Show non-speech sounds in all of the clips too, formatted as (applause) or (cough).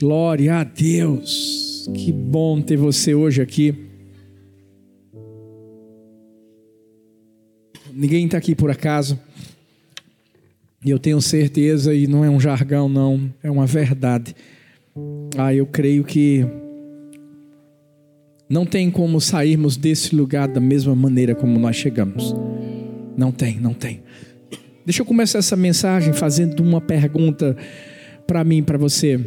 Glória a Deus. Que bom ter você hoje aqui. Ninguém está aqui por acaso. E eu tenho certeza, e não é um jargão, não, é uma verdade. Ah, eu creio que não tem como sairmos desse lugar da mesma maneira como nós chegamos. Não tem, não tem. Deixa eu começar essa mensagem fazendo uma pergunta para mim, para você.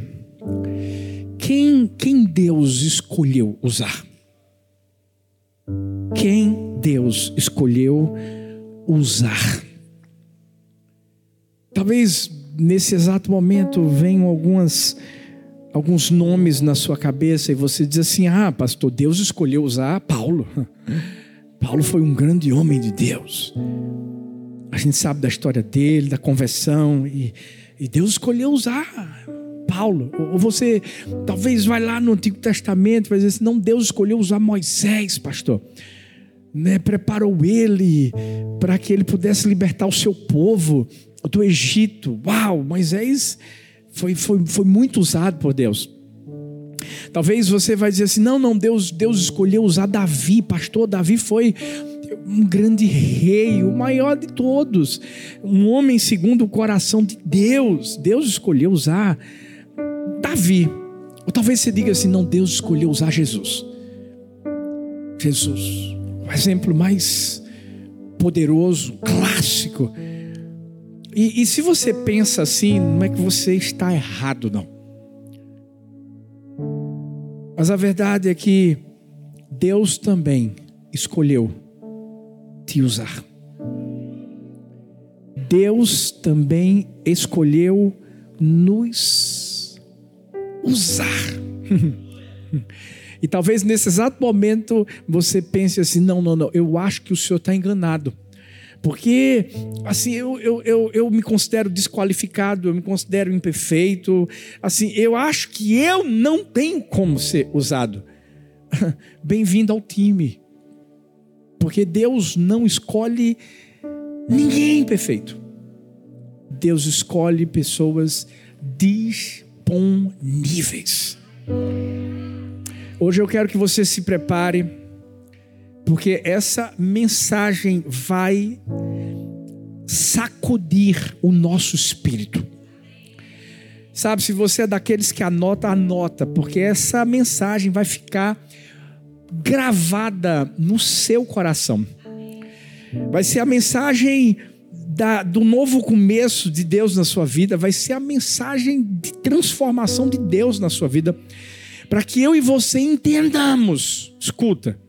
Quem, quem Deus escolheu usar? Quem Deus escolheu usar? Talvez nesse exato momento venham algumas alguns nomes na sua cabeça e você diz assim: "Ah, pastor, Deus escolheu usar Paulo. (laughs) Paulo foi um grande homem de Deus. A gente sabe da história dele, da conversão e, e Deus escolheu usar Paulo. Ou você talvez vai lá no Antigo Testamento e vai dizer assim: "Não, Deus escolheu usar Moisés, pastor." Né, preparou ele para que ele pudesse libertar o seu povo do Egito. Uau, Moisés foi, foi, foi muito usado por Deus. Talvez você vai dizer assim: não, não, Deus, Deus escolheu usar Davi, pastor. Davi foi um grande rei, o maior de todos, um homem segundo o coração de Deus. Deus escolheu usar Davi. Ou talvez você diga assim: não, Deus escolheu usar Jesus. Jesus, o exemplo mais poderoso, clássico e, e se você pensa assim, não é que você está errado, não. Mas a verdade é que Deus também escolheu te usar. Deus também escolheu nos usar. (laughs) e talvez nesse exato momento você pense assim: não, não, não, eu acho que o senhor está enganado. Porque, assim, eu, eu, eu, eu me considero desqualificado, eu me considero imperfeito. Assim, eu acho que eu não tenho como ser usado. (laughs) Bem-vindo ao time. Porque Deus não escolhe ninguém perfeito. Deus escolhe pessoas disponíveis. Hoje eu quero que você se prepare porque essa mensagem vai sacudir o nosso espírito. Sabe, se você é daqueles que anota, anota, porque essa mensagem vai ficar gravada no seu coração. Vai ser a mensagem da, do novo começo de Deus na sua vida, vai ser a mensagem de transformação de Deus na sua vida, para que eu e você entendamos. Escuta,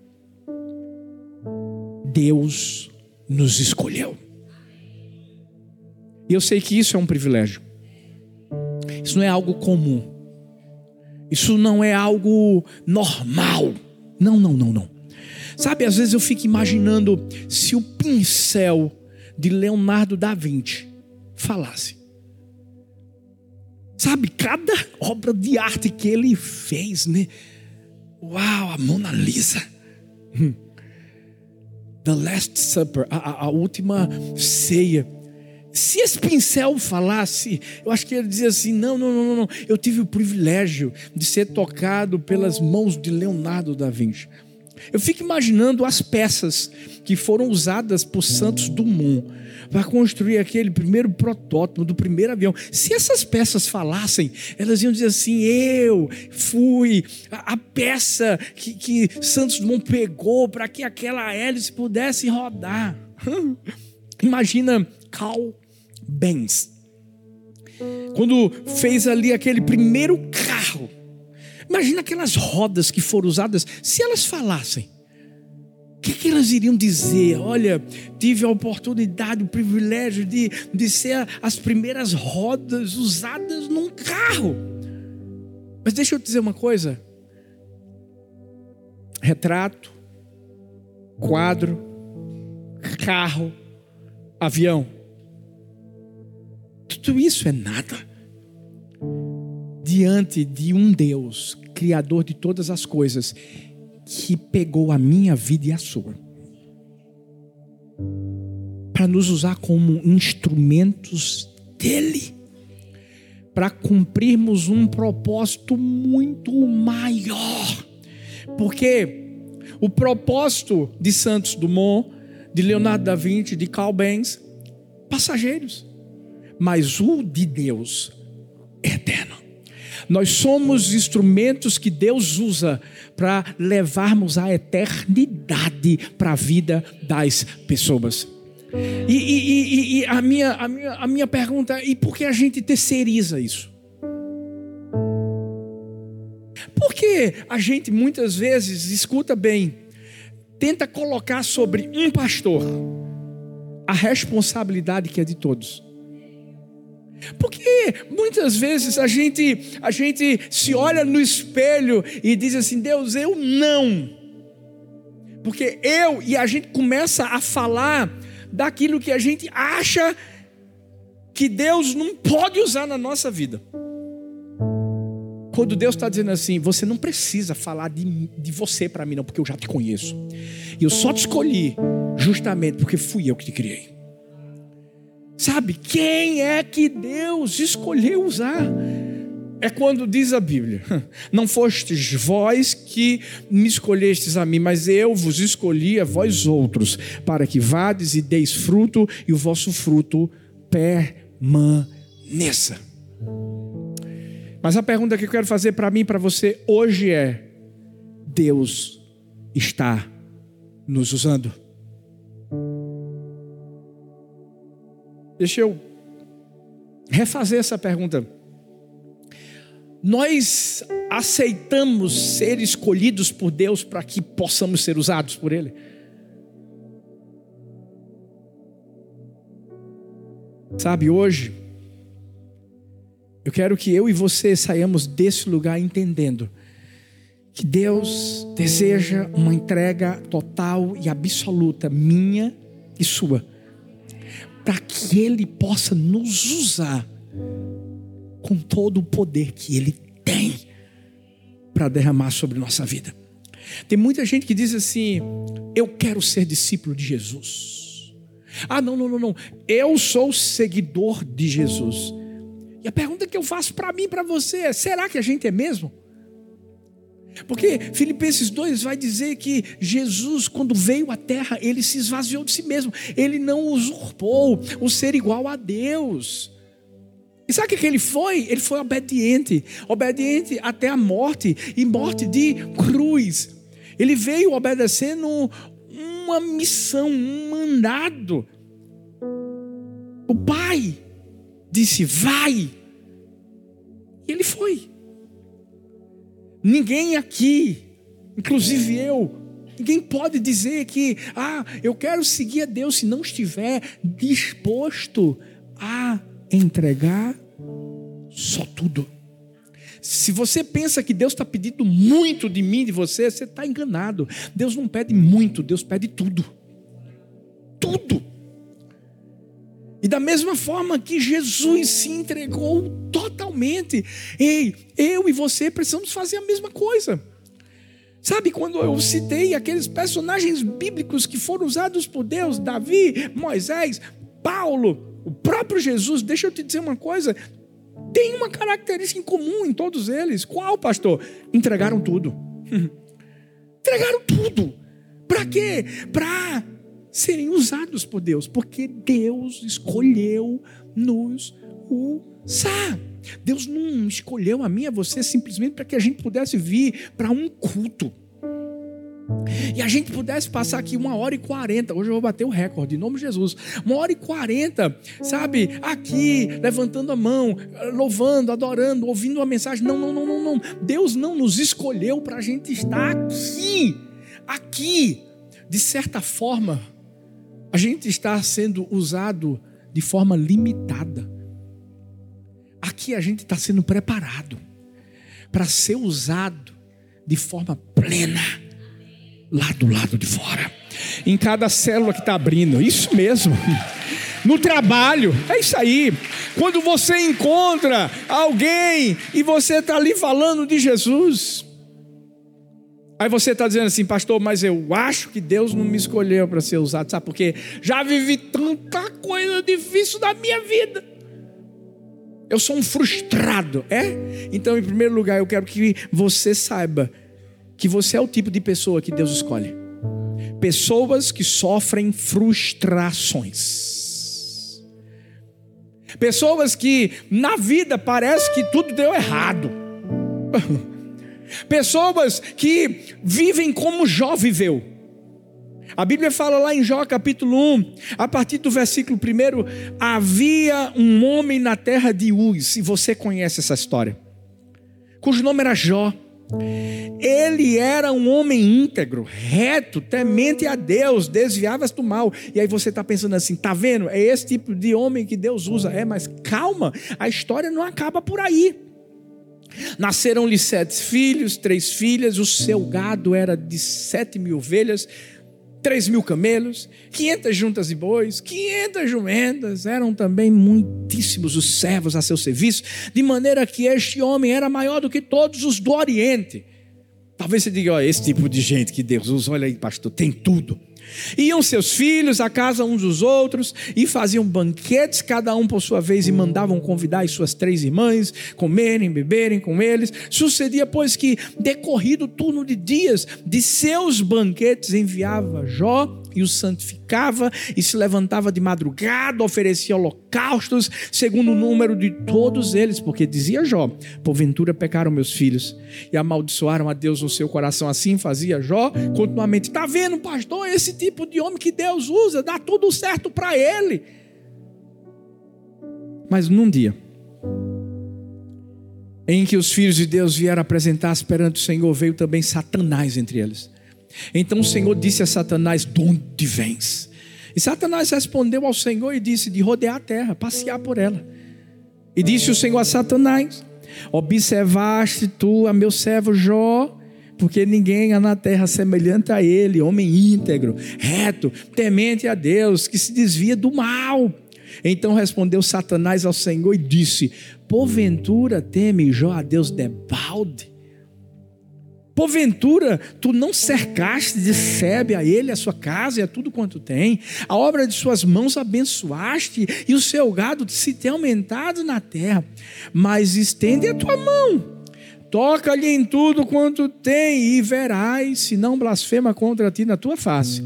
Deus nos escolheu. E eu sei que isso é um privilégio. Isso não é algo comum. Isso não é algo normal. Não, não, não, não. Sabe, às vezes eu fico imaginando se o pincel de Leonardo da Vinci falasse. Sabe, cada obra de arte que ele fez, né? Uau, a Mona Lisa. Hum. The Last Supper, a, a, última ceia. Se esse pincel falasse, eu acho que ele dizia assim: não, não, não, não, eu tive o privilégio de ser tocado pelas mãos de Leonardo da Vinci. Eu fico imaginando as peças que foram usadas por Santos Dumont para construir aquele primeiro protótipo do primeiro avião. Se essas peças falassem, elas iam dizer assim: eu fui a, a peça que, que Santos Dumont pegou para que aquela hélice pudesse rodar. (laughs) Imagina Carl Benz. Quando fez ali aquele primeiro carro Imagina aquelas rodas que foram usadas, se elas falassem, o que, que, elas iriam dizer? Olha, tive a oportunidade, o privilégio de, de ser as primeiras rodas usadas num carro. Mas deixa eu te dizer uma coisa: retrato, quadro, carro, avião, tudo isso é nada diante de um Deus, Criador de todas as coisas, que pegou a minha vida e a sua, para nos usar como instrumentos dEle, para cumprirmos um propósito muito maior. Porque o propósito de Santos Dumont, de Leonardo da Vinci, de Carl Benz, passageiros. Mas o de Deus é eterno. Nós somos instrumentos que Deus usa para levarmos a eternidade para a vida das pessoas. E, e, e, e, a, minha, a, minha, a minha pergunta é: e por que a gente terceiriza isso? Porque a gente muitas vezes, escuta bem, tenta colocar sobre um pastor a responsabilidade que é de todos. Porque muitas vezes a gente, a gente se olha no espelho e diz assim: Deus, eu não. Porque eu, e a gente começa a falar daquilo que a gente acha que Deus não pode usar na nossa vida. Quando Deus está dizendo assim, você não precisa falar de, de você para mim, não, porque eu já te conheço. E eu só te escolhi justamente porque fui eu que te criei. Sabe, quem é que Deus escolheu usar? É quando diz a Bíblia: (laughs) Não fostes vós que me escolhestes a mim, mas eu vos escolhi a vós outros, para que vades e deis fruto e o vosso fruto permaneça. Mas a pergunta que eu quero fazer para mim e para você hoje é: Deus está nos usando? Deixa eu refazer essa pergunta. Nós aceitamos ser escolhidos por Deus para que possamos ser usados por Ele? Sabe, hoje, eu quero que eu e você saiamos desse lugar entendendo que Deus deseja uma entrega total e absoluta, minha e sua para que Ele possa nos usar com todo o poder que Ele tem para derramar sobre nossa vida. Tem muita gente que diz assim: Eu quero ser discípulo de Jesus. Ah, não, não, não, não. Eu sou seguidor de Jesus. E a pergunta que eu faço para mim para você é: será que a gente é mesmo? Porque Filipenses 2 vai dizer que Jesus, quando veio à terra, ele se esvaziou de si mesmo, ele não usurpou o ser igual a Deus. E sabe o que ele foi? Ele foi obediente, obediente até a morte e morte de cruz. Ele veio obedecendo uma missão, um mandado. O Pai disse: Vai. E ele foi. Ninguém aqui, inclusive eu, ninguém pode dizer que, ah, eu quero seguir a Deus se não estiver disposto a entregar só tudo. Se você pensa que Deus está pedindo muito de mim, de você, você está enganado. Deus não pede muito, Deus pede tudo. Tudo. E da mesma forma que Jesus se entregou totalmente, ei, eu e você precisamos fazer a mesma coisa. Sabe quando eu citei aqueles personagens bíblicos que foram usados por Deus, Davi, Moisés, Paulo, o próprio Jesus, deixa eu te dizer uma coisa, tem uma característica em comum em todos eles. Qual, pastor? Entregaram tudo. (laughs) Entregaram tudo. Para quê? Para serem usados por Deus, porque Deus escolheu nos usar. Deus não escolheu a mim e a você simplesmente para que a gente pudesse vir para um culto. E a gente pudesse passar aqui uma hora e quarenta. Hoje eu vou bater o recorde, em nome de Jesus. Uma hora e quarenta, sabe? Aqui, levantando a mão, louvando, adorando, ouvindo uma mensagem. Não, não, não, não, não. Deus não nos escolheu para a gente estar aqui. Aqui. De certa forma, a gente está sendo usado de forma limitada. Aqui a gente está sendo preparado para ser usado de forma plena lá do lado de fora. Em cada célula que está abrindo, isso mesmo. (laughs) No trabalho, é isso aí. Quando você encontra alguém e você está ali falando de Jesus, Aí você está dizendo assim, pastor, mas eu acho que Deus não me escolheu para ser usado, sabe por quê? Já vivi tanta coisa difícil na minha vida. Eu sou um frustrado, é? Então, em primeiro lugar, eu quero que você saiba que você é o tipo de pessoa que Deus escolhe. Pessoas que sofrem frustrações. Pessoas que na vida parece que tudo deu errado. (laughs) Pessoas que vivem como Jó viveu. A Bíblia fala lá em Jó capítulo 1, a partir do versículo 1, havia um homem na terra de Uz, e você conhece essa história, cujo nome era Jó. Ele era um homem íntegro, reto, temente a Deus, desviava-se do mal. E aí você está pensando assim, tá vendo? É esse tipo de homem que Deus usa. É, mas calma, a história não acaba por aí. Nasceram-lhe sete filhos, três filhas, o seu gado era de sete mil ovelhas, três mil camelos, quinhentas juntas de bois, quinhentas jumentas, eram também muitíssimos os servos a seu serviço, de maneira que este homem era maior do que todos os do Oriente. Talvez você diga, olha, esse tipo de gente que Deus usa, olha aí, pastor, tem tudo. Iam seus filhos à casa uns dos outros e faziam banquetes, cada um por sua vez, e mandavam convidar as suas três irmãs, comerem, beberem com eles. Sucedia, pois, que, decorrido o turno de dias de seus banquetes, enviava Jó e o santificava e se levantava de madrugada, oferecia holocaustos, segundo o número de todos eles, porque dizia Jó: Porventura pecaram meus filhos e amaldiçoaram a Deus no seu coração. Assim fazia Jó continuamente. Está vendo, pastor? Esse tipo de homem que Deus usa, dá tudo certo para ele. Mas num dia, em que os filhos de Deus vieram apresentar-se perante o Senhor, veio também Satanás entre eles. Então o Senhor disse a Satanás: De onde vens? E Satanás respondeu ao Senhor e disse: De rodear a terra, passear por ela. E disse o Senhor a Satanás: Observaste tu a meu servo Jó, porque ninguém há na terra semelhante a ele, homem íntegro, reto, temente a Deus, que se desvia do mal. Então respondeu Satanás ao Senhor e disse: Porventura teme Jó a Deus debalde? Porventura, tu não cercaste de sebe a ele, a sua casa e a tudo quanto tem, a obra de suas mãos abençoaste, e o seu gado se tem aumentado na terra. Mas estende a tua mão, toca-lhe em tudo quanto tem, e verás se não blasfema contra ti na tua face.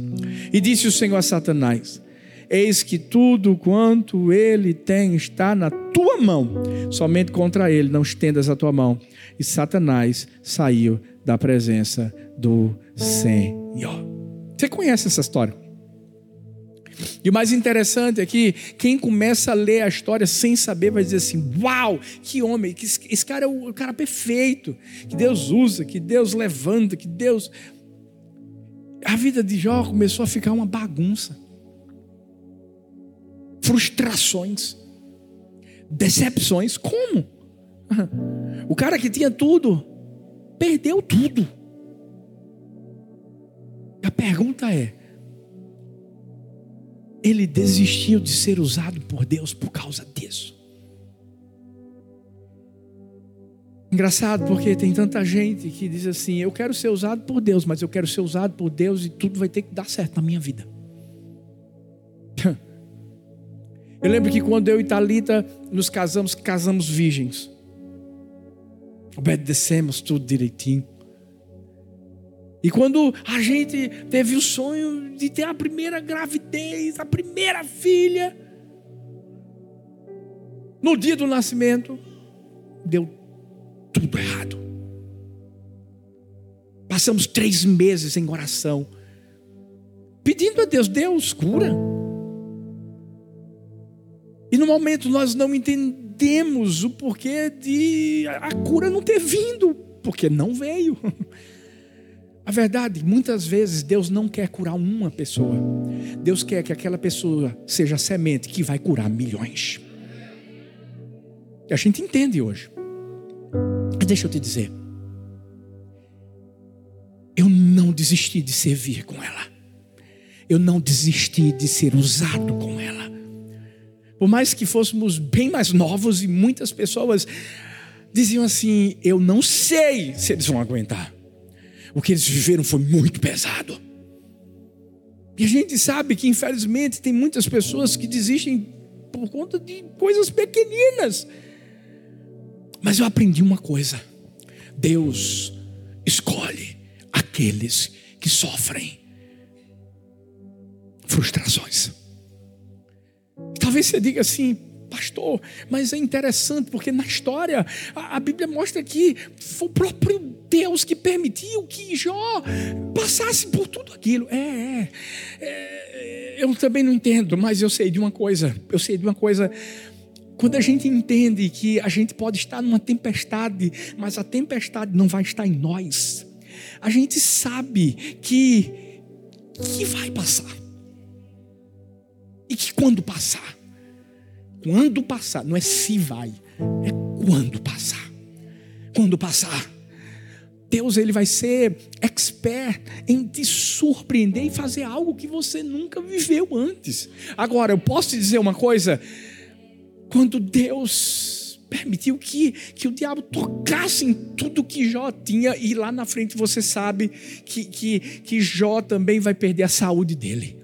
E disse o Senhor a Satanás: Eis que tudo quanto ele tem está na tua mão, somente contra ele não estendas a tua mão. E Satanás saiu da presença do Senhor. Você conhece essa história? E o mais interessante é que quem começa a ler a história sem saber vai dizer assim: Uau, que homem, que esse cara é o cara perfeito, que Deus usa, que Deus levanta, que Deus. A vida de Jó começou a ficar uma bagunça. Frustrações, decepções. Como? (laughs) O cara que tinha tudo, perdeu tudo. A pergunta é: ele desistiu de ser usado por Deus por causa disso? Engraçado porque tem tanta gente que diz assim: eu quero ser usado por Deus, mas eu quero ser usado por Deus e tudo vai ter que dar certo na minha vida. (laughs) Eu lembro que quando eu e Talita nos casamos, casamos virgens obedecemos tudo direitinho. E quando a gente teve o sonho de ter a primeira gravidez, a primeira filha, no dia do nascimento, deu tudo errado. Passamos três meses em oração, pedindo a Deus, Deus cura. E no momento nós não entendemos entendemos o porquê de a cura não ter vindo, porque não veio. (laughs) A verdade, muitas vezes Deus não quer curar uma pessoa. Deus quer que aquela pessoa seja a semente que vai curar milhões. E a gente entende hoje. Mas deixa eu te dizer. Eu não desisti de servir com ela. Eu não desisti de ser usado com. Por mais que fôssemos bem mais novos e muitas pessoas diziam assim: Eu não sei se eles vão aguentar. O que eles viveram foi muito pesado. E a gente sabe que, infelizmente, tem muitas pessoas que desistem por conta de coisas pequeninas. Mas eu aprendi uma coisa: Deus escolhe aqueles que sofrem frustrações. Talvez você diga assim, pastor, mas é interessante porque na história a, a, Bíblia mostra que foi o próprio Deus que permitiu que Jó passasse por tudo aquilo. É, é, é, eu também não entendo, mas eu sei de uma coisa. Eu sei de uma coisa. Quando a gente entende que a gente pode estar numa tempestade, mas a tempestade não vai estar em nós, a gente sabe que que vai passar. E que quando passar, quando passar, não é se vai, é quando passar. Quando passar. Deus ele vai ser expert em te surpreender e fazer algo que você nunca viveu antes. Agora, eu posso te dizer uma coisa: quando Deus permitiu que, que o diabo tocasse em tudo que Jó tinha, e lá na frente você sabe que, que, que Jó também vai perder a saúde dele.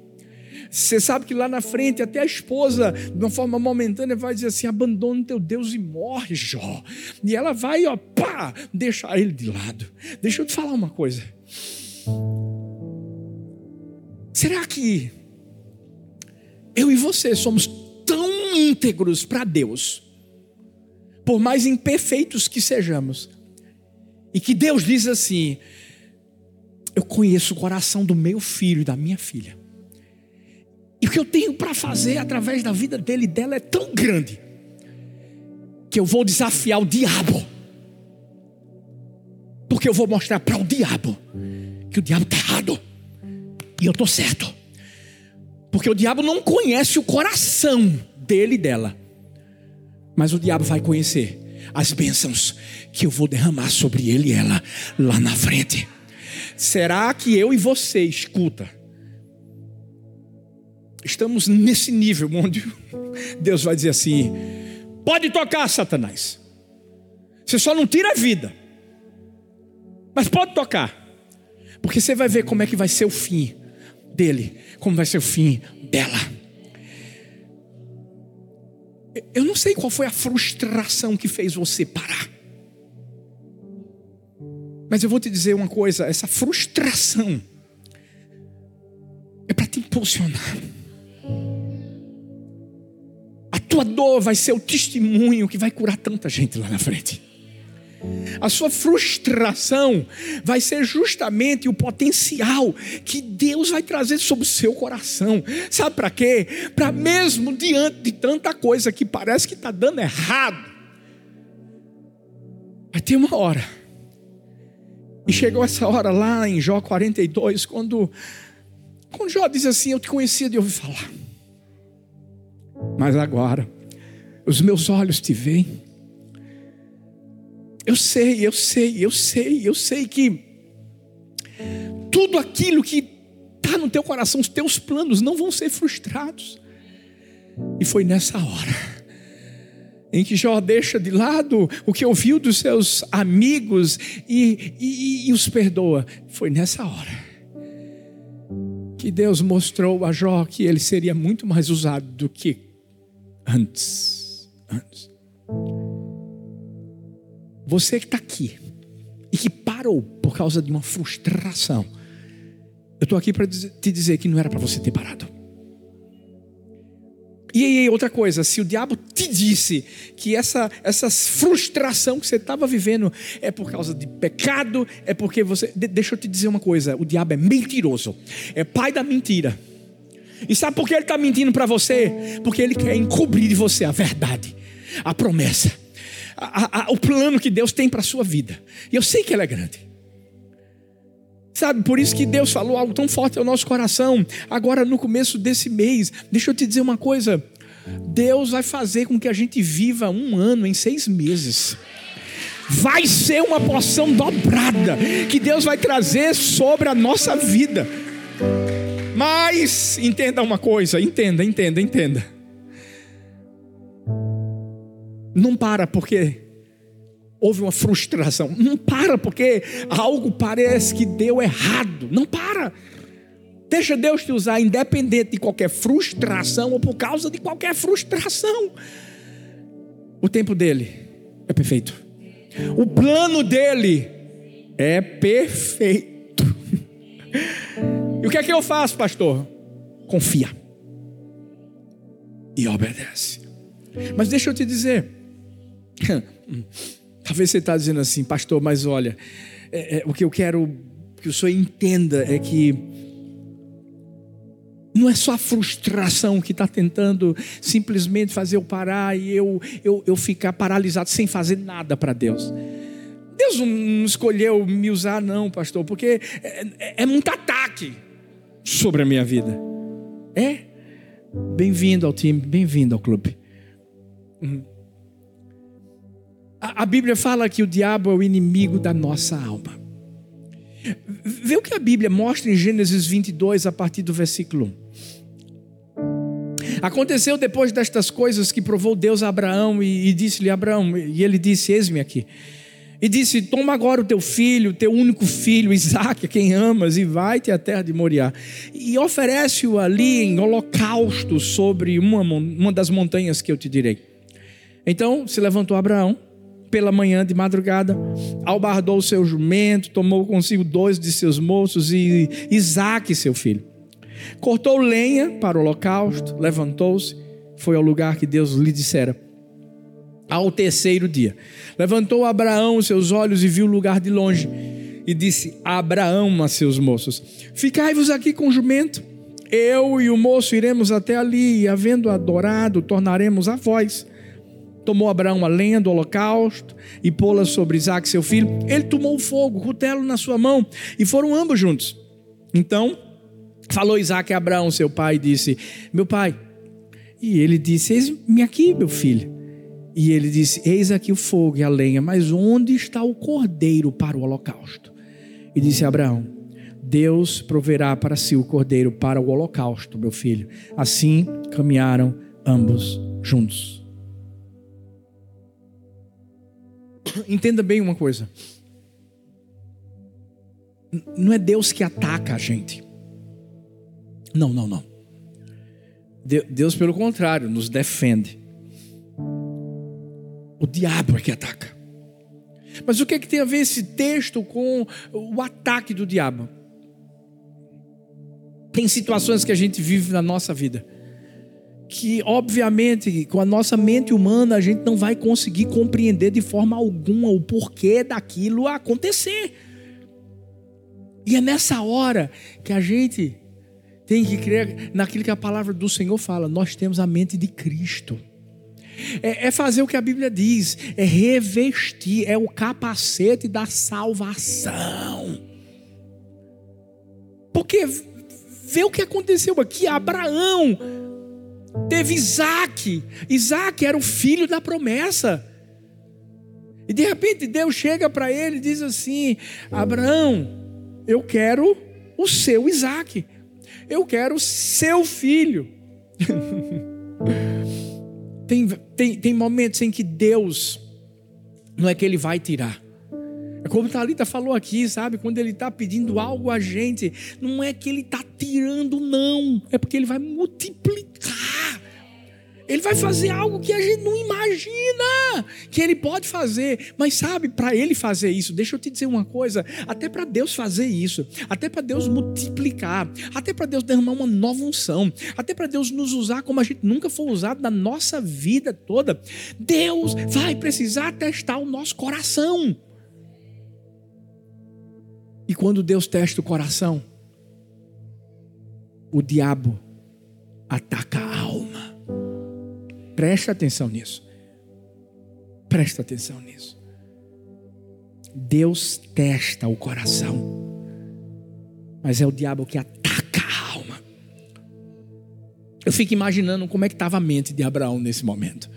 Você sabe que lá na frente, até a esposa, de uma forma momentânea, vai dizer assim: abandona teu Deus e morre, Jó. E ela vai, ó, pá, deixar ele de lado. Deixa eu te falar uma coisa. Será que eu e você somos tão íntegros para Deus, por mais imperfeitos que sejamos, e que Deus diz assim: Eu conheço o coração do meu filho e da minha filha. E o que eu tenho para fazer através da vida dele e dela é tão grande que eu vou desafiar o diabo. Porque eu vou mostrar para o diabo que o diabo está errado e eu estou certo. Porque o diabo não conhece o coração dele e dela. Mas o diabo vai conhecer as bênçãos que eu vou derramar sobre ele e ela lá na frente. Será que eu e você escuta? Estamos nesse nível onde Deus vai dizer assim: pode tocar, Satanás. Você só não tira a vida, mas pode tocar, porque você vai ver como é que vai ser o fim dele, como vai ser o fim dela. Eu não sei qual foi a frustração que fez você parar. Mas eu vou te dizer uma coisa: essa frustração é para te impulsionar tua dor vai ser o testemunho que vai curar tanta gente lá na frente. A sua frustração vai ser justamente o potencial que Deus vai trazer sobre o seu coração. Sabe para quê? Para mesmo diante de tanta coisa que parece que está dando errado, vai ter uma hora. E chegou essa hora lá em Jó 42, quando, quando Jó diz assim: Eu te conhecia de ouvir falar mas agora os meus olhos te veem. Eu sei, eu sei, eu sei, eu sei que tudo aquilo que está no teu coração, os teus planos não vão ser frustrados. E foi nessa hora em que Jó deixa de lado o que ouviu dos seus amigos e, e, e os perdoa. Foi nessa hora que Deus mostrou a Jó que ele seria muito mais usado do que antes. Antes. Você que está aqui e que parou por causa de uma frustração, eu estou aqui para te dizer que não era para você ter parado. E aí, outra coisa, se o diabo te disse que essa, essa frustração que você estava vivendo é por causa de pecado, é porque você. Deixa eu te dizer uma coisa: o diabo é mentiroso, é pai da mentira. E sabe por que ele está mentindo para você? Porque ele quer encobrir de você a verdade, a promessa, a, a, o plano que Deus tem para a sua vida. E eu sei que ele é grande. Sabe, por isso que Deus falou algo tão forte ao nosso coração, agora no começo desse mês. Deixa eu te dizer uma coisa: Deus vai fazer com que a gente viva um ano em seis meses. Vai ser uma porção dobrada que Deus vai trazer sobre a nossa vida. Mas entenda uma coisa, entenda, entenda, entenda. Não para porque houve uma frustração. Não para porque algo parece que deu errado. Não para. Deixa Deus te usar, independente de qualquer frustração ou por causa de qualquer frustração. O tempo dele é perfeito. O plano dele é perfeito. E o que é que eu faço, pastor? Confia. E obedece. Mas deixa eu te dizer. Talvez você está dizendo assim, pastor, mas olha, é, é, o que eu quero que o senhor entenda é que não é só a frustração que está tentando simplesmente fazer eu parar e eu, eu, eu ficar paralisado sem fazer nada para Deus. Deus não escolheu me usar, não, pastor, porque é, é, é muito ataque sobre a minha vida. É? Bem-vindo ao time, bem-vindo ao clube. Uhum. A, Bíblia fala que o diabo é o inimigo da nossa alma. Vê o que a Bíblia mostra em Gênesis 22, a partir do versículo 1. Aconteceu depois destas coisas que provou Deus a Abraão e, e disse-lhe: Abraão, e ele disse: Eis-me aqui. E disse: Toma agora o teu filho, teu único filho, Isaque, quem amas, e vai-te à terra de Moriá. E oferece-o ali em holocausto sobre uma, uma das montanhas que eu te direi. Então se levantou Abraão pela manhã de madrugada, albardou o seu jumento, tomou consigo dois de seus moços e Isaque, seu filho Cortou lenha para o holocausto, levantou-se, foi ao lugar que Deus lhe dissera. Ao terceiro dia, levantou Abraão os seus olhos e viu o lugar de longe, e disse a Abraão a seus moços: Ficai-vos aqui com o jumento, eu e o moço iremos até ali, e havendo adorado, tornaremos a vós. Tomou Abraão a lenha do holocausto e pô-la sobre Isaac, seu filho. Ele tomou o fogo, o cutelo na sua mão, e foram ambos juntos. Então Falou Isaac a Abraão, seu pai, e disse: Meu pai. E ele disse: Eis-me aqui, meu filho. E ele disse: Eis aqui o fogo e a lenha, mas onde está o cordeiro para o holocausto? E disse Abraão: Deus proverá para si o cordeiro para o holocausto, meu filho. Assim caminharam ambos juntos. (coughs) Entenda bem uma coisa. Não é Deus que ataca a gente. Não, não, não. Deus, pelo contrário, nos defende. O diabo é que ataca. Mas o que, é que tem a ver esse texto com o ataque do diabo? Tem situações que a gente vive na nossa vida que, obviamente, com a nossa mente humana, a gente não vai conseguir compreender de forma alguma o porquê daquilo acontecer. E é nessa hora que a gente tem que crer naquilo que a palavra do Senhor fala. Nós temos a mente de Cristo. É, é, fazer o que a Bíblia diz, é revestir, é o capacete da salvação. Porque vê o que aconteceu aqui: Abraão teve Isaac, Isaac era o filho da promessa. E de repente Deus chega para ele e diz assim: Abraão, eu quero o seu Isaac. Eu quero seu filho. (laughs) tem, tem, tem momentos em que Deus, não é que Ele vai tirar. É como Thalita falou aqui, sabe? Quando Ele está pedindo algo a gente, não é que Ele está tirando, não. É porque Ele vai multiplicar. Ele vai fazer algo que a gente não imagina que ele pode fazer. Mas sabe, para ele fazer isso, deixa eu te dizer uma coisa: até para Deus fazer isso, até para Deus multiplicar, até para Deus derramar uma nova unção, até para Deus nos usar como a gente nunca foi usado na nossa vida toda, Deus vai precisar testar o nosso coração. E quando Deus testa o coração, o diabo ataca a alma. Preste atenção nisso. Presta atenção nisso. Deus testa o coração, mas é o diabo que ataca a alma. Eu fico imaginando como é que estava a mente de Abraão nesse momento.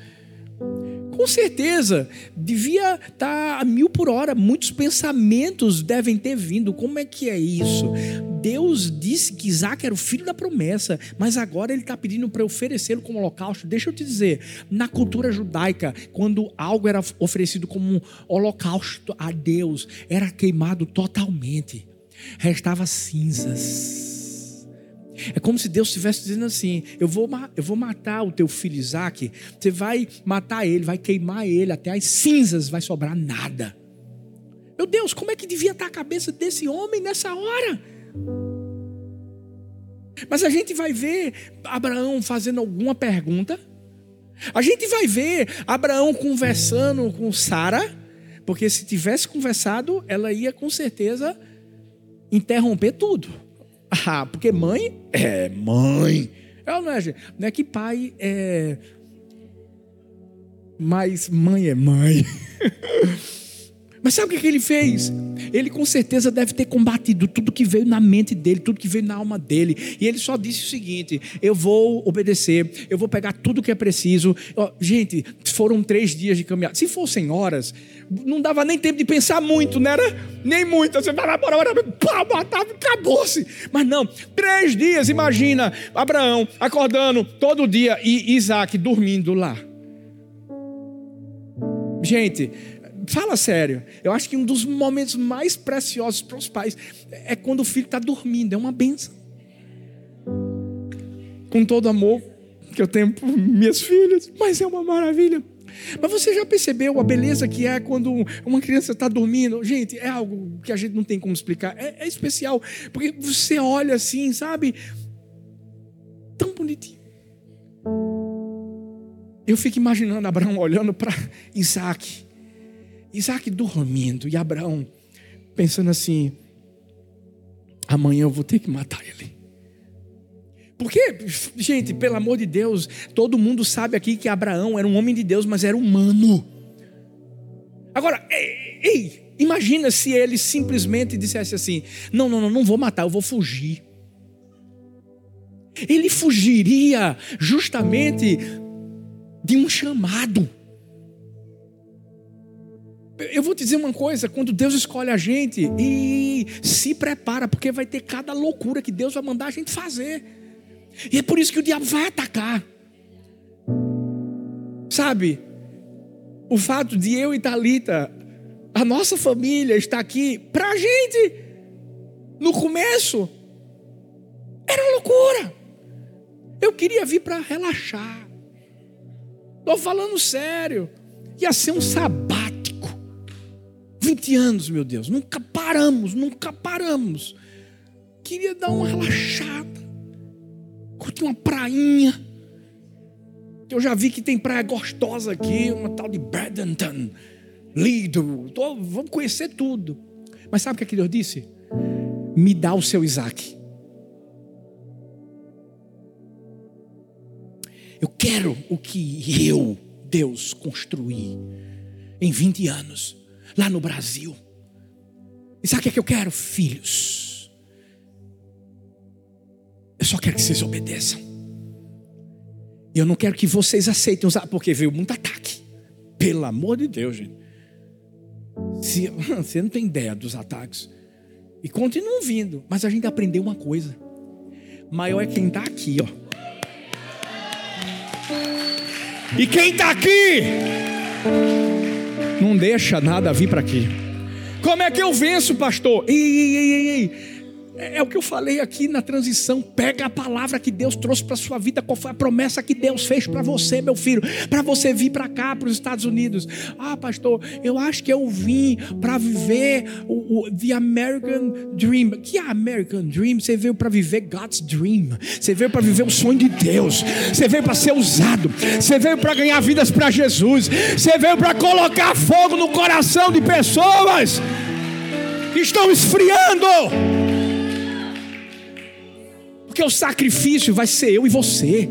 Com certeza, devia estar tá a mil por hora. Muitos pensamentos devem ter vindo. Como é que é isso? Deus disse que Isaac era o filho da promessa, mas agora ele está pedindo para oferecê-lo como holocausto. Deixa eu te dizer, na cultura judaica, quando algo era oferecido como um holocausto a Deus, era queimado totalmente, restava cinzas. É como se Deus estivesse dizendo assim: eu vou, eu vou matar o teu filho Isaac, você vai matar ele, vai queimar ele, até as cinzas vai sobrar nada. Meu Deus, como é que devia estar a cabeça desse homem nessa hora? Mas a gente vai ver Abraão fazendo alguma pergunta. A gente vai ver Abraão conversando com Sara, porque se tivesse conversado, ela ia com certeza interromper tudo. Ah, porque mãe é mãe. Ela não é, não é que pai é. Mas mãe é mãe. (laughs) Mas sabe o que ele fez? Ele com certeza deve ter combatido tudo que veio na mente dele, tudo que veio na alma dele. E ele só disse o seguinte: Eu vou obedecer, eu vou pegar tudo que é preciso. Gente, foram três dias de caminhada. Se fossem horas, não dava nem tempo de pensar muito, não era nem muito. Você vai lá, bora, bora, pá, matava, acabou-se. Mas não, três dias, imagina Abraão acordando todo dia e Isaac dormindo lá. Gente, fala sério. Eu acho que um dos momentos mais preciosos para os pais é quando o filho está dormindo. É uma benção. Com todo amor que eu tenho por minhas filhas, mas é uma maravilha. Mas você já percebeu a beleza que é quando uma criança está dormindo? Gente, é algo que a gente não tem como explicar. É, é especial, porque você olha assim, sabe? Tão bonitinho. Eu fico imaginando Abraão olhando para Isaac Isaac dormindo e Abraão pensando assim: amanhã eu vou ter que matar ele. Porque, gente, pelo amor de Deus, todo mundo sabe aqui que Abraão era um homem de Deus, mas era humano. Agora, ei, ei, imagina se ele simplesmente dissesse assim: não, não, não, não vou matar, eu vou fugir. Ele fugiria justamente de um chamado. Eu vou te dizer uma coisa: quando Deus escolhe a gente, e se prepara, porque vai ter cada loucura que Deus vai mandar a gente fazer. E é por isso que o diabo vai atacar. Sabe? O fato de eu e Talita, a nossa família estar aqui, para a gente, no começo, era loucura. Eu queria vir para relaxar. Estou falando sério. Ia ser um sabá 20 anos, meu Deus, nunca paramos, nunca paramos. Queria dar uma relaxada, curtir uma prainha. Eu já vi que tem praia gostosa aqui, uma tal de Bradenton, Lido. Tô, vamos conhecer tudo. Mas sabe o que, é que Deus disse? Me dá o seu Isaac. Eu quero o que eu, Deus, construí em 20 anos lá no Brasil. E sabe o que, é que eu quero? Filhos. Eu só quero que vocês obedeçam. E eu não quero que vocês aceitem usar, porque veio muito ataque. Pelo amor de Deus, gente. Se, (laughs) você não tem ideia dos ataques. E continuam vindo. Mas a gente aprendeu uma coisa. Maior é quem está aqui, ó. E quem está aqui não deixa nada vir para aqui. Como é que eu venço, pastor? Ei, ei, ei, ei. É, é o que eu falei aqui na transição. Pega a palavra que Deus trouxe para sua vida. Qual foi a promessa que Deus fez para você, meu filho? Para você vir para cá, para os Estados Unidos. Ah, pastor, eu acho que eu vim para viver o, o the American Dream. Que é American Dream? Você veio para viver God's Dream. Você veio para viver o sonho de Deus. Você veio para ser usado. Você veio para ganhar vidas para Jesus. Você veio para colocar fogo no coração de pessoas que estão esfriando porque o sacrifício vai ser eu e você.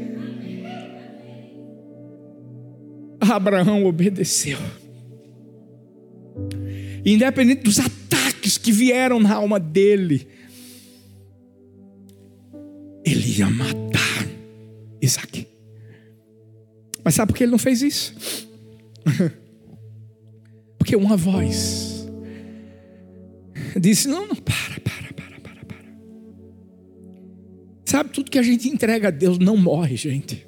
Abraão obedeceu. Independente dos ataques que vieram na alma dele, ele ia matar Isaac. Mas sabe por que ele não fez isso? (laughs) Porque uma voz disse: Não, não, para, para. Sabe, tudo que a gente entrega a Deus não morre, gente.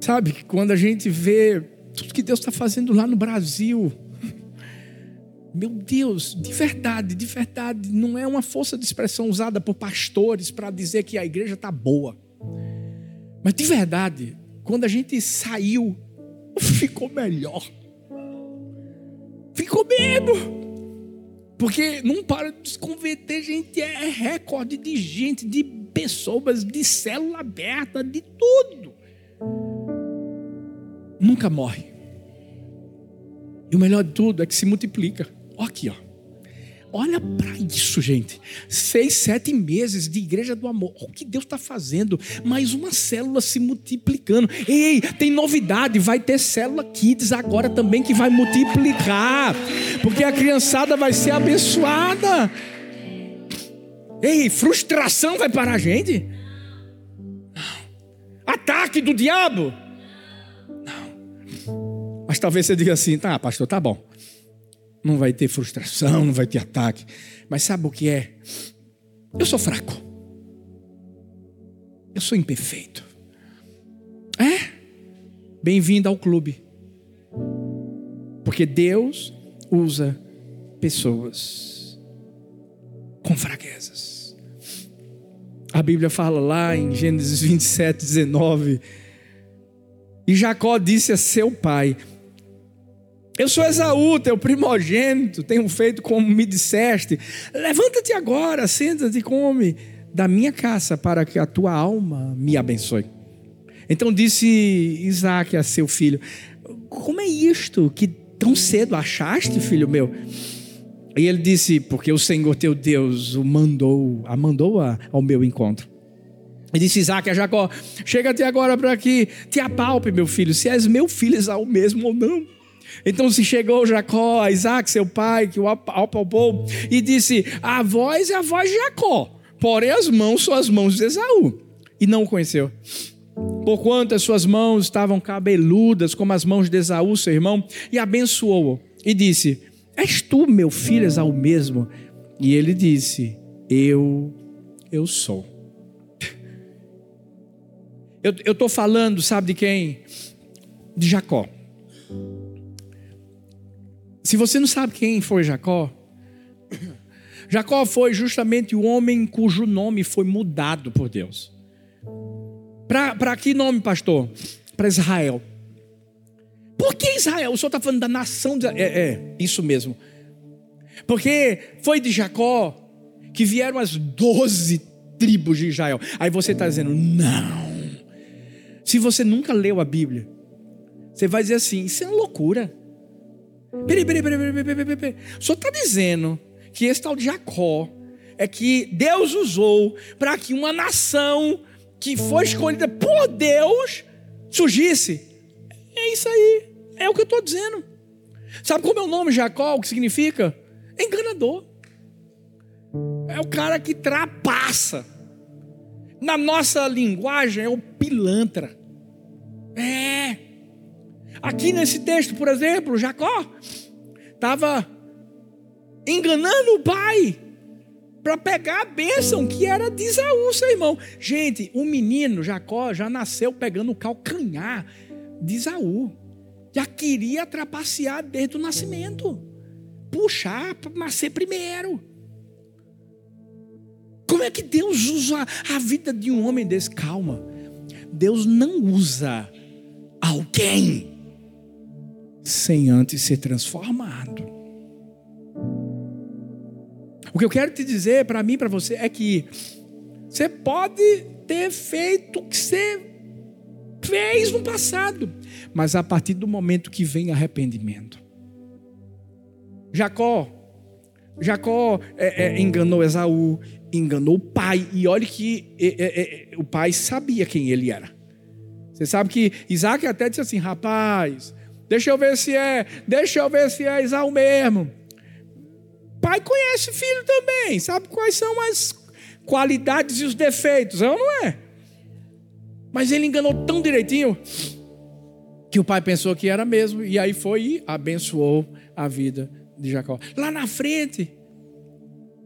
Sabe, quando a gente vê tudo que Deus está fazendo lá no Brasil, (laughs) Meu Deus, de verdade, de verdade, não é uma força de expressão usada por pastores para dizer que a igreja está boa. Mas de verdade, quando a gente saiu, (laughs) ficou melhor. Ficou mesmo. Porque não para de se converter, gente. É recorde de gente, de pessoas, de célula aberta, de tudo. Nunca morre. E o melhor de tudo é que se multiplica. Olha aqui, ó. Olha para isso, gente. Seis, sete meses de igreja do amor. O que Deus está fazendo. Mais uma célula se multiplicando. Ei, tem novidade. Vai ter célula Kids agora também que vai multiplicar. Porque a criançada vai ser abençoada. Ei, frustração vai parar a gente? Ataque do diabo? Não. Mas talvez você diga assim: tá, pastor, tá bom não vai ter frustração, não vai ter ataque. Mas sabe o que é? Eu sou fraco. Eu sou imperfeito. É? Bem-vindo ao clube. Porque Deus usa pessoas com fraquezas. A Bíblia fala lá em Gênesis 27, 19. E Jacó disse a seu pai: eu sou Esaú, teu primogênito, tenho feito como me disseste. Levanta-te agora, senta-te e come da minha caça, para que a tua alma me abençoe. Então disse Isaac a seu filho: Como é isto que tão cedo achaste, filho meu? E ele disse: Porque o Senhor teu Deus o mandou, a mandou ao meu encontro. E disse Isaac a Jacó: Chega-te agora para que te apalpe, meu filho, se és meu filho Esaú mesmo ou não. Então se chegou Jacó a Isaac, seu pai, que o apalpou, e disse: A voz é a voz de Jacó, porém as mãos são as mãos de Esaú. E não o conheceu. Porquanto as suas mãos estavam cabeludas, como as mãos de Esaú, seu irmão, e abençoou-o. E disse: És tu, meu filho Esaú mesmo? E ele disse: Eu, eu sou. (laughs) Eu estou falando, sabe de quem? De Jacó. Se você não sabe quem foi Jacó, (coughs) Jacó foi justamente o homem cujo nome foi mudado por Deus. Para que nome, pastor? Para Israel. Por que Israel? O senhor está falando da nação de É, é, isso mesmo. Porque foi de Jacó que vieram as doze tribos de Israel. Aí você está dizendo, não. Se você nunca leu a Bíblia, você vai dizer assim: isso é uma loucura. Peraí, peraí, peraí, peraí, peraí, peraí. O senhor está dizendo que esse tal de Jacó é que Deus usou para que uma nação que foi escolhida por Deus surgisse? É isso aí. É o que eu estou dizendo. Sabe como é o nome Jacó? O que significa? Enganador. É o cara que trapaça. Na nossa linguagem é o pilantra. É. Aqui nesse texto, por exemplo, Jacó estava enganando o pai para pegar a bênção que era de Isaú, seu irmão. Gente, o menino Jacó já nasceu pegando o calcanhar de Isaú. Já queria trapacear desde o nascimento. Puxar para nascer primeiro. Como é que Deus usa a vida de um homem desse? Calma. Deus não usa alguém sem antes ser transformado. O que eu quero te dizer para mim, para você, é que você pode ter feito o que você fez no passado, mas a partir do momento que vem arrependimento. Jacó, Jacó é, é, enganou Esaú, enganou o pai, e olhe que é, é, é, o pai sabia quem ele era. Você sabe que Isaac até disse assim: rapaz, Deixa eu ver se é, deixa eu ver se é Isaú mesmo. Pai conhece filho também, sabe quais são as qualidades e os defeitos, é ou não é? Mas ele enganou tão direitinho que o pai pensou que era mesmo, e aí foi e abençoou a vida de Jacó. Lá na frente,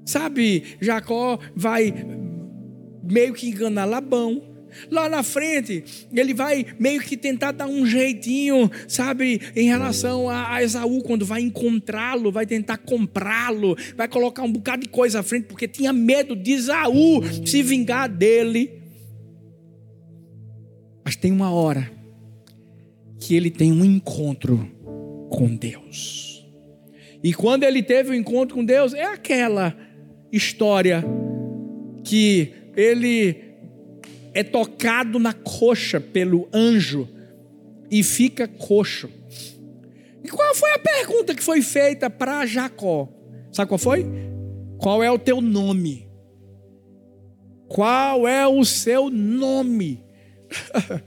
sabe, Jacó vai meio que enganar Labão, Lá na frente, ele vai meio que tentar dar um jeitinho, sabe, em relação a, a Esaú, quando vai encontrá-lo, vai tentar comprá-lo, vai colocar um bocado de coisa à frente, porque tinha medo de Esaú se vingar dele. Mas tem uma hora que ele tem um encontro com Deus. E quando ele teve o um encontro com Deus, é aquela história que ele é tocado na coxa pelo anjo e fica coxo. E qual foi a pergunta que foi feita para Jacó? Sabe qual foi? Qual é o teu nome? Qual é o seu nome? (laughs)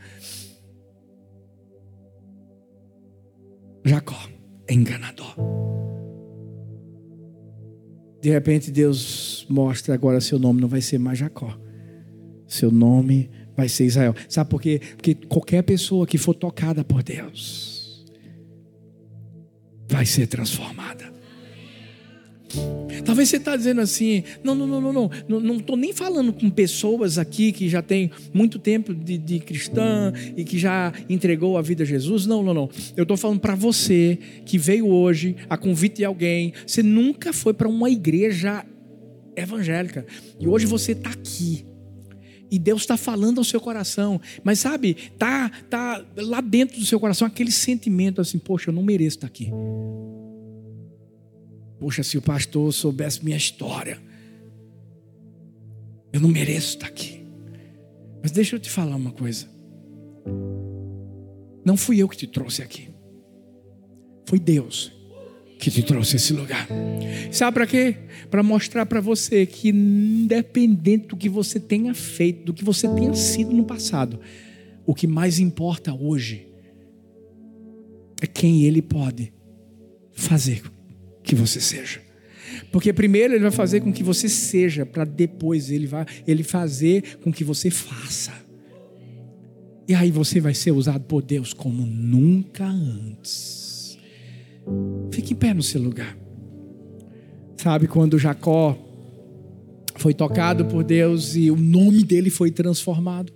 Jacó, enganador. De repente Deus mostra agora seu nome não vai ser mais Jacó seu nome vai ser Israel. Sabe por quê? Porque qualquer pessoa que for tocada por Deus vai ser transformada. Talvez você está dizendo assim, não, não, não, não, não, não estou nem falando com pessoas aqui que já tem muito tempo de, de cristã e que já entregou a vida a Jesus. Não, não, não. Eu estou falando para você que veio hoje a convite de alguém. Você nunca foi para uma igreja evangélica e hoje você está aqui e Deus está falando ao seu coração. Mas sabe, tá, tá lá dentro do seu coração aquele sentimento assim: poxa, eu não mereço estar aqui. Poxa, se o pastor soubesse minha história, eu não mereço estar aqui. Mas deixa eu te falar uma coisa. Não fui eu que te trouxe aqui. Foi Deus que te trouxe esse lugar. Sabe para quê? Para mostrar para você que, independente do que você tenha feito, do que você tenha sido no passado, o que mais importa hoje é quem Ele pode fazer que você seja. Porque primeiro Ele vai fazer com que você seja, para depois Ele vai Ele fazer com que você faça. E aí você vai ser usado por Deus como nunca antes. Fique em pé no seu lugar. Sabe quando Jacó foi tocado por Deus e o nome dele foi transformado?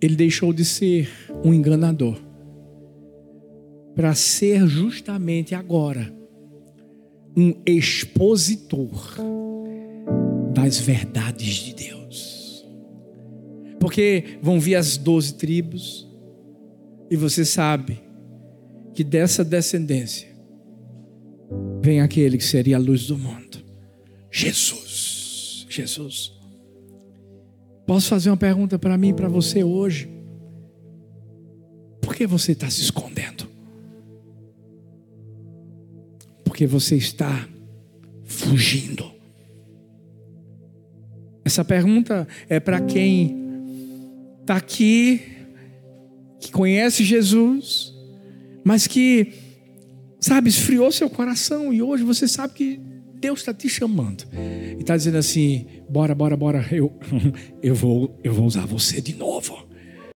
Ele deixou de ser um enganador para ser justamente agora um expositor das verdades de Deus. Porque vão vir as doze tribos, e você sabe que dessa descendência vem aquele que seria a luz do mundo. Jesus. Jesus. Posso fazer uma pergunta para mim e para você hoje? Por que você está se escondendo? Porque você está fugindo. Essa pergunta é para quem está aqui, que conhece Jesus, mas que, sabe, esfriou seu coração e hoje você sabe que Deus está te chamando e está dizendo assim: bora, bora, bora, eu, (laughs) eu, vou, eu vou usar você de novo.